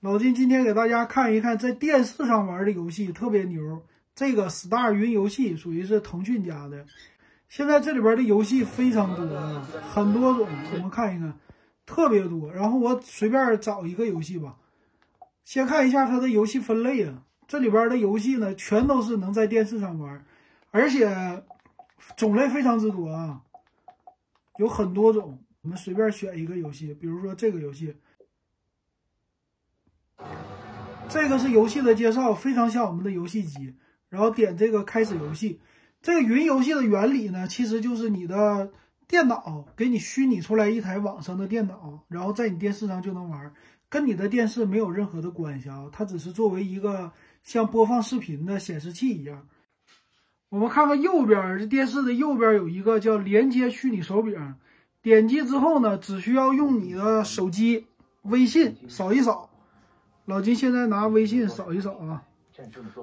老金今天给大家看一看在电视上玩的游戏特别牛。这个 Star 云游戏属于是腾讯家的，现在这里边的游戏非常多啊，很多种。我们看一看，特别多。然后我随便找一个游戏吧，先看一下它的游戏分类啊。这里边的游戏呢，全都是能在电视上玩，而且种类非常之多啊，有很多种。我们随便选一个游戏，比如说这个游戏。这个是游戏的介绍，非常像我们的游戏机。然后点这个开始游戏。这个云游戏的原理呢，其实就是你的电脑给你虚拟出来一台网上的电脑，然后在你电视上就能玩，跟你的电视没有任何的关系啊。它只是作为一个像播放视频的显示器一样。我们看看右边，这电视的右边有一个叫连接虚拟手柄，点击之后呢，只需要用你的手机微信扫一扫。老金现在拿微信扫一扫啊，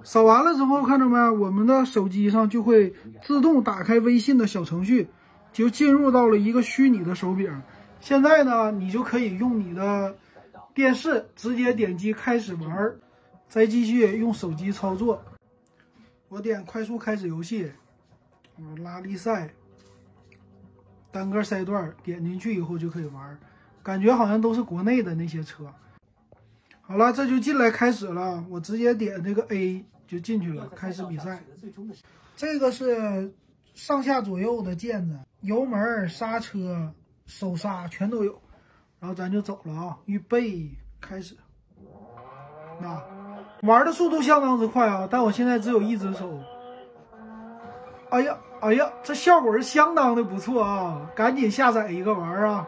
扫完了之后，看着没？我们的手机上就会自动打开微信的小程序，就进入到了一个虚拟的手柄。现在呢，你就可以用你的电视直接点击开始玩，再继续用手机操作。我点快速开始游戏，拉力赛单个赛段，点进去以后就可以玩，感觉好像都是国内的那些车。好了，这就进来开始了。我直接点这个 A 就进去了，开始比赛。这个是上下左右的键子，油门、刹车、手刹全都有。然后咱就走了啊，预备开始。那玩的速度相当之快啊，但我现在只有一只手。哎呀，哎呀，这效果是相当的不错啊！赶紧下载一个玩啊。